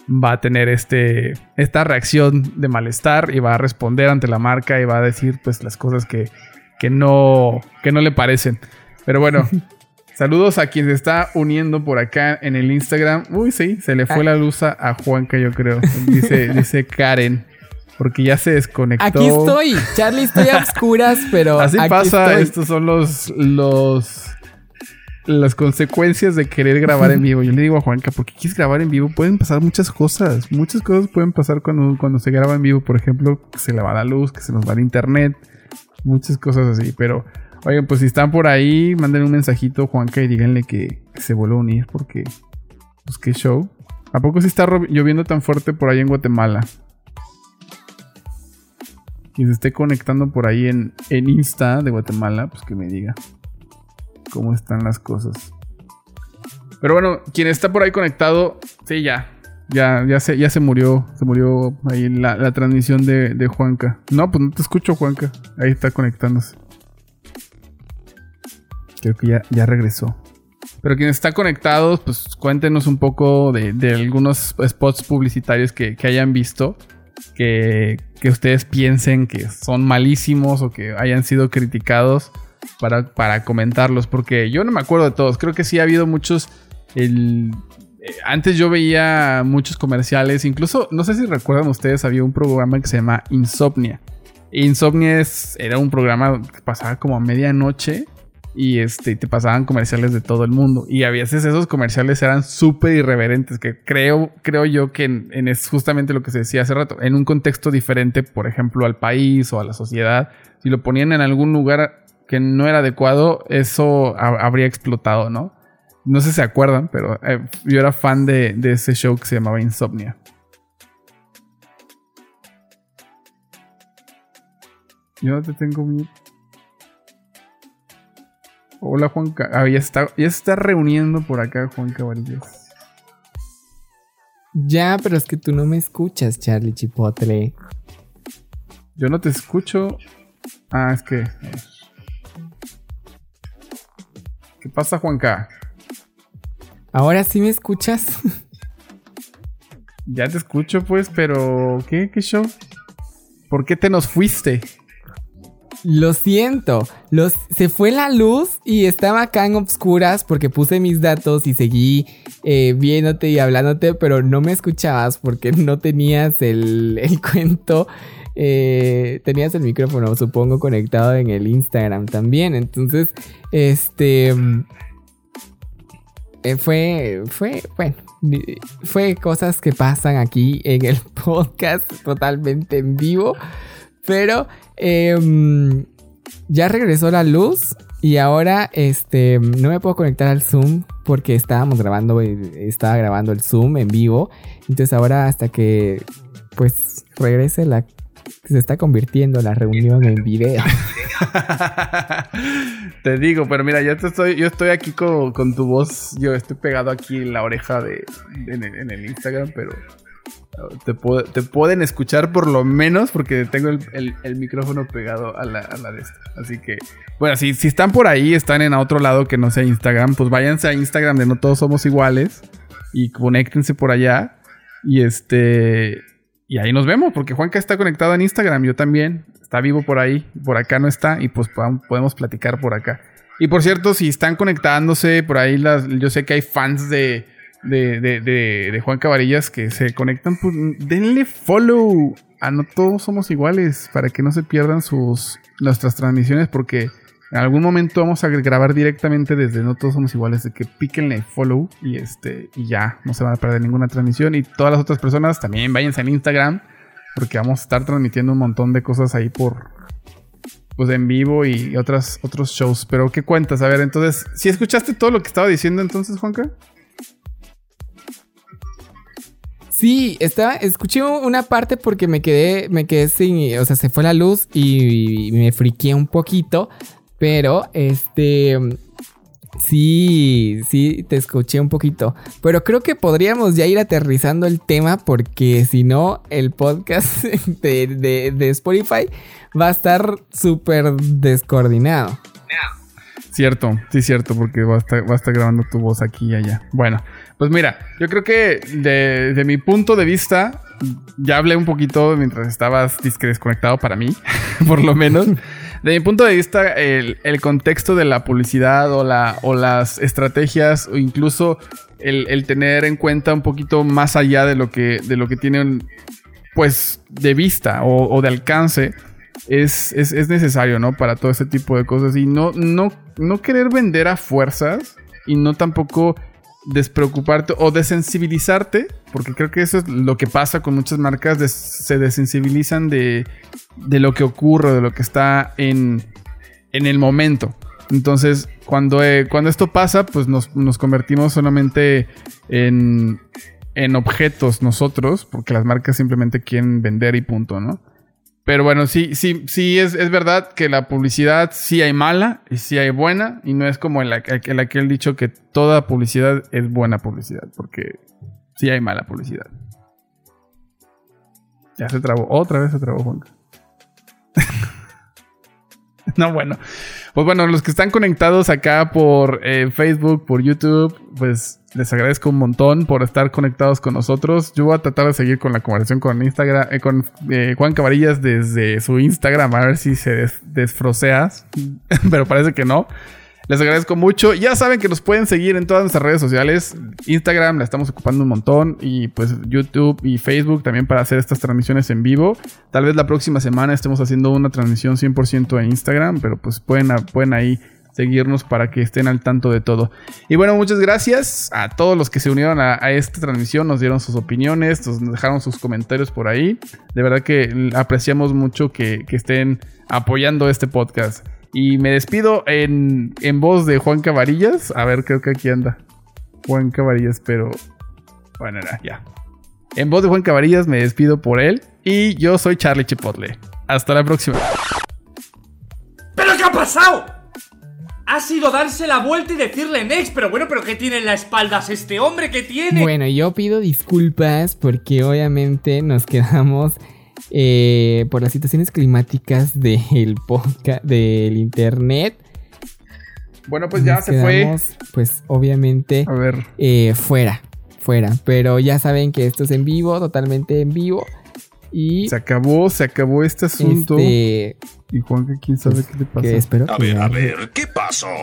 va a tener este, esta reacción de malestar y va a responder ante la marca y va a decir pues las cosas que, que, no, que no le parecen. Pero bueno, saludos a quien se está uniendo por acá en el Instagram. Uy, sí, se le fue la luz a, Juanca, yo creo. Dice, dice Karen. Porque ya se desconectó. Aquí estoy. Charlie, estoy a oscuras, pero. Así aquí pasa, estoy. estos son los, los las consecuencias de querer grabar en vivo. Yo le digo a Juanca, ¿por qué quieres grabar en vivo? Pueden pasar muchas cosas. Muchas cosas pueden pasar cuando, cuando se graba en vivo. Por ejemplo, que se le va la luz, que se nos va el internet. Muchas cosas así. Pero, oigan, pues si están por ahí, manden un mensajito a Juanca y díganle que, se vuelva a unir porque, pues qué show. ¿A poco sí está lloviendo tan fuerte por ahí en Guatemala? Quien se esté conectando por ahí en, en Insta de Guatemala, pues que me diga cómo están las cosas. Pero bueno, quien está por ahí conectado, sí, ya. Ya, ya, se, ya se murió. Se murió ahí la, la transmisión de, de Juanca. No, pues no te escucho, Juanca. Ahí está conectándose. Creo que ya, ya regresó. Pero quien está conectados, pues cuéntenos un poco de, algunos spots publicitarios que, que hayan visto. Que, que ustedes piensen que son malísimos o que hayan sido criticados para, para comentarlos. Porque yo no me acuerdo de todos. Creo que sí ha habido muchos. El, eh, antes yo veía muchos comerciales. Incluso, no sé si recuerdan ustedes, había un programa que se llama Insomnia. Insomnia era un programa que pasaba como a medianoche y este, te pasaban comerciales de todo el mundo. Y a veces esos comerciales eran súper irreverentes, que creo, creo yo que en, es justamente lo que se decía hace rato, en un contexto diferente, por ejemplo, al país o a la sociedad, si lo ponían en algún lugar que no era adecuado, eso ha- habría explotado, ¿no? No sé si se acuerdan, pero eh, yo era fan de, de ese show que se llamaba Insomnia. Yo te tengo miedo. Hola Juanca. Ah, ya está, ya se está reuniendo por acá Juan Cabarillas. Ya, pero es que tú no me escuchas, Charlie Chipotle. Yo no te escucho. Ah, es que. ¿Qué pasa, Juanca? ¿Ahora sí me escuchas? Ya te escucho, pues, pero. ¿Qué? ¿Qué show? ¿Por qué te nos fuiste? Lo siento. Los, se fue la luz y estaba acá en obscuras porque puse mis datos y seguí eh, viéndote y hablándote, pero no me escuchabas porque no tenías el, el cuento. eh, tenías el micrófono, supongo, conectado en el Instagram también. Entonces, este. eh, fue. Fue. Bueno. Fue cosas que pasan aquí en el podcast totalmente en vivo. Pero em, ya regresó la luz y ahora este no me puedo conectar al Zoom porque estábamos grabando eh, estaba grabando el Zoom en vivo. Entonces ahora hasta que pues regrese la se está convirtiendo la reunión en video. te digo, pero mira, yo te estoy, yo estoy aquí con, con tu voz. Yo estoy pegado aquí en la oreja de, en, el, en el Instagram, pero te, te pueden escuchar por lo menos porque tengo el, el- micrófono pegado a la, a la de esta. Así que, bueno, si, si están por ahí, están en otro lado que no sea Instagram, pues váyanse a Instagram de No Todos Somos Iguales y conéctense por allá. Y este. Y ahí nos vemos, porque Juanca está conectado en Instagram, yo también. Está vivo por ahí, por acá no está, y pues podemos platicar por acá. Y por cierto, si están conectándose por ahí, las, yo sé que hay fans de, de, de, de, de Juan Cabarillas que se conectan, pues denle follow a No Todos Somos Iguales para que no se pierdan sus nuestras transmisiones, porque en algún momento vamos a grabar directamente desde No Todos Somos Iguales, de que píquenle follow y este y ya, no se van a perder ninguna transmisión. Y todas las otras personas también váyanse en Instagram, porque vamos a estar transmitiendo un montón de cosas ahí por pues en vivo y otras, otros shows. Pero ¿qué cuentas? A ver, entonces, si escuchaste todo lo que estaba diciendo entonces, Juanca? Sí, estaba, escuché una parte porque me quedé, me quedé sin, o sea, se fue la luz y, me friqué un poquito, pero este, sí, sí, te escuché un poquito, pero creo que podríamos ya ir aterrizando el tema porque si no, el podcast de, de- de Spotify va a estar súper descoordinado. Cierto, sí, cierto, porque va a estar, va a estar grabando tu voz aquí y allá. Bueno, pues mira, yo creo que de, de mi punto de vista, ya hablé un poquito mientras estabas desconectado para mí, por lo menos. De mi punto de vista, el, el contexto de la publicidad o, la, o las estrategias, o incluso el, el tener en cuenta un poquito más allá de lo que, de lo que tienen, pues, de vista o, o de alcance, es, es, es necesario, ¿no? Para todo ese tipo de cosas. Y no, no, no querer vender a fuerzas y no tampoco despreocuparte o desensibilizarte, porque creo que eso es lo que pasa con muchas marcas, se desensibilizan de, de lo que ocurre, de lo que está en, en el momento. Entonces, cuando, eh, cuando esto pasa, pues nos, nos convertimos solamente en, en objetos nosotros, porque las marcas simplemente quieren vender y punto, ¿no? Pero bueno, sí, sí, sí es, es verdad que la publicidad sí hay mala y sí hay buena, y no es como el, el aquel dicho que toda publicidad es buena publicidad, porque sí hay mala publicidad. Ya se trabó, otra vez se trabó Juanca. no, bueno. Pues bueno, los que están conectados acá por eh, Facebook, por YouTube, pues les agradezco un montón por estar conectados con nosotros. Yo voy a tratar de seguir con la conversación con Instagram, eh, con eh, Juan Cabarillas desde su Instagram, a ver si se des desfrosea, pero parece que no. Les agradezco mucho. Ya saben que nos pueden seguir en todas nuestras redes sociales. Instagram la estamos ocupando un montón. Y pues YouTube y Facebook también para hacer estas transmisiones en vivo. Tal vez la próxima semana estemos haciendo una transmisión 100% en Instagram. Pero pues pueden, pueden ahí seguirnos para que estén al tanto de todo. Y bueno, muchas gracias a todos los que se unieron a, esta transmisión, nos dieron sus opiniones, nos dejaron sus comentarios por ahí. De verdad que apreciamos mucho que estén apoyando este podcast. Y me despido en, en voz de Juan Cabarillas. A ver, creo que aquí anda. Juan Cabarillas, pero... Bueno, era, ya. En voz de Juan Cabarillas me despido por él. Y yo soy Charlie Chipotle. Hasta la próxima. ¿Pero qué ha pasado? Ha sido darse la vuelta y decirle next, pero bueno, pero ¿qué tiene en la espalda este hombre? ¿Qué tiene? Bueno, yo pido disculpas porque obviamente nos quedamos eh, por las situaciones climáticas del podcast, del internet. Bueno, pues ya se fue. Pues obviamente A ver. eh, fuera, fuera. Pero ya saben que esto es en vivo, totalmente en vivo. Y Se acabó, se acabó este asunto. este, Y Juan, ¿quién sabe qué le pasó? que espero A que ver, a ver, ¿qué pasó?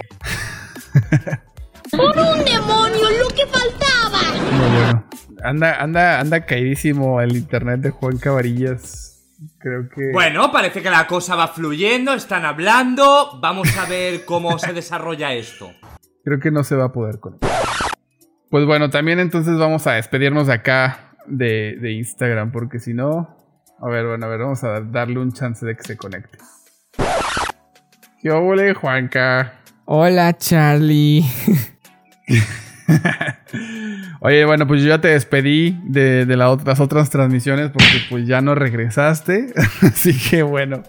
¡Un demonio! ¡Lo que faltaba! No, bueno. Anda, anda, anda caidísimo el internet de Juan Cabarillas. Creo que. Bueno, parece que la cosa va fluyendo, están hablando. Vamos a ver cómo se desarrolla esto. Creo que no se va a poder conectar. Pues bueno, también entonces vamos a despedirnos de acá de, de Instagram, porque si no. A ver, bueno, a ver, vamos a darle un chance de que se conecte. ¿Qué Juanca? Hola Charlie. Oye, bueno, pues yo ya te despedí de, las otras transmisiones porque pues ya no regresaste. Así que bueno.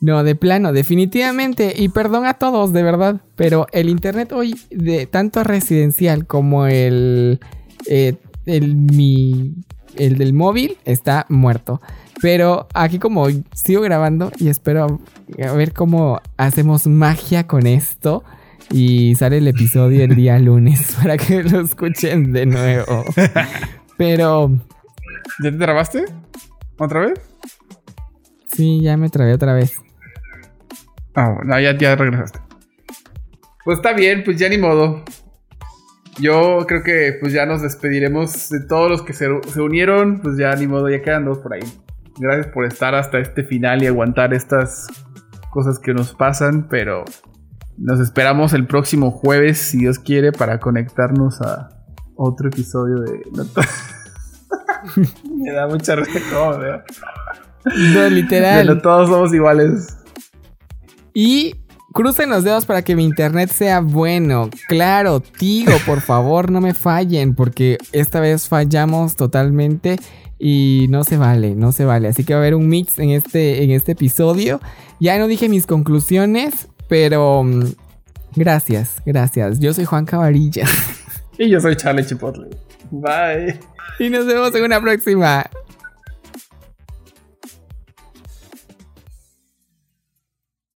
No, de plano, definitivamente. Y perdón a todos, de verdad. Pero el internet hoy, de tanto residencial como el. eh, el mi. El del móvil está muerto. Pero aquí como sigo grabando y espero a ver cómo hacemos magia con esto. Y sale el episodio el día lunes para que lo escuchen de nuevo. Pero ¿Ya te trabaste? ¿Otra vez? sí, ya me trabé otra vez. Ah, bueno, ya, ya regresaste. Pues está bien, pues ya ni modo. Yo creo que pues ya nos despediremos de todos los que se, se unieron. Pues ya ni modo, ya quedan dos por ahí. Gracias por estar hasta este final y aguantar estas cosas que nos pasan. Pero nos esperamos el próximo jueves, si Dios quiere, para conectarnos a otro episodio de... No Me da mucha risa. No, De literal. no todos somos iguales. Y crucen los dedos para que mi internet sea bueno. Claro, Tigo, por favor, no me fallen, porque esta vez fallamos totalmente y no se vale, no se vale. Así que va a haber un mix en este, en este episodio. Ya no dije mis conclusiones, pero mm, gracias, gracias. Yo soy Juan Cavarilla Y yo soy Charlie Chipotle. Bye. y nos vemos en una próxima.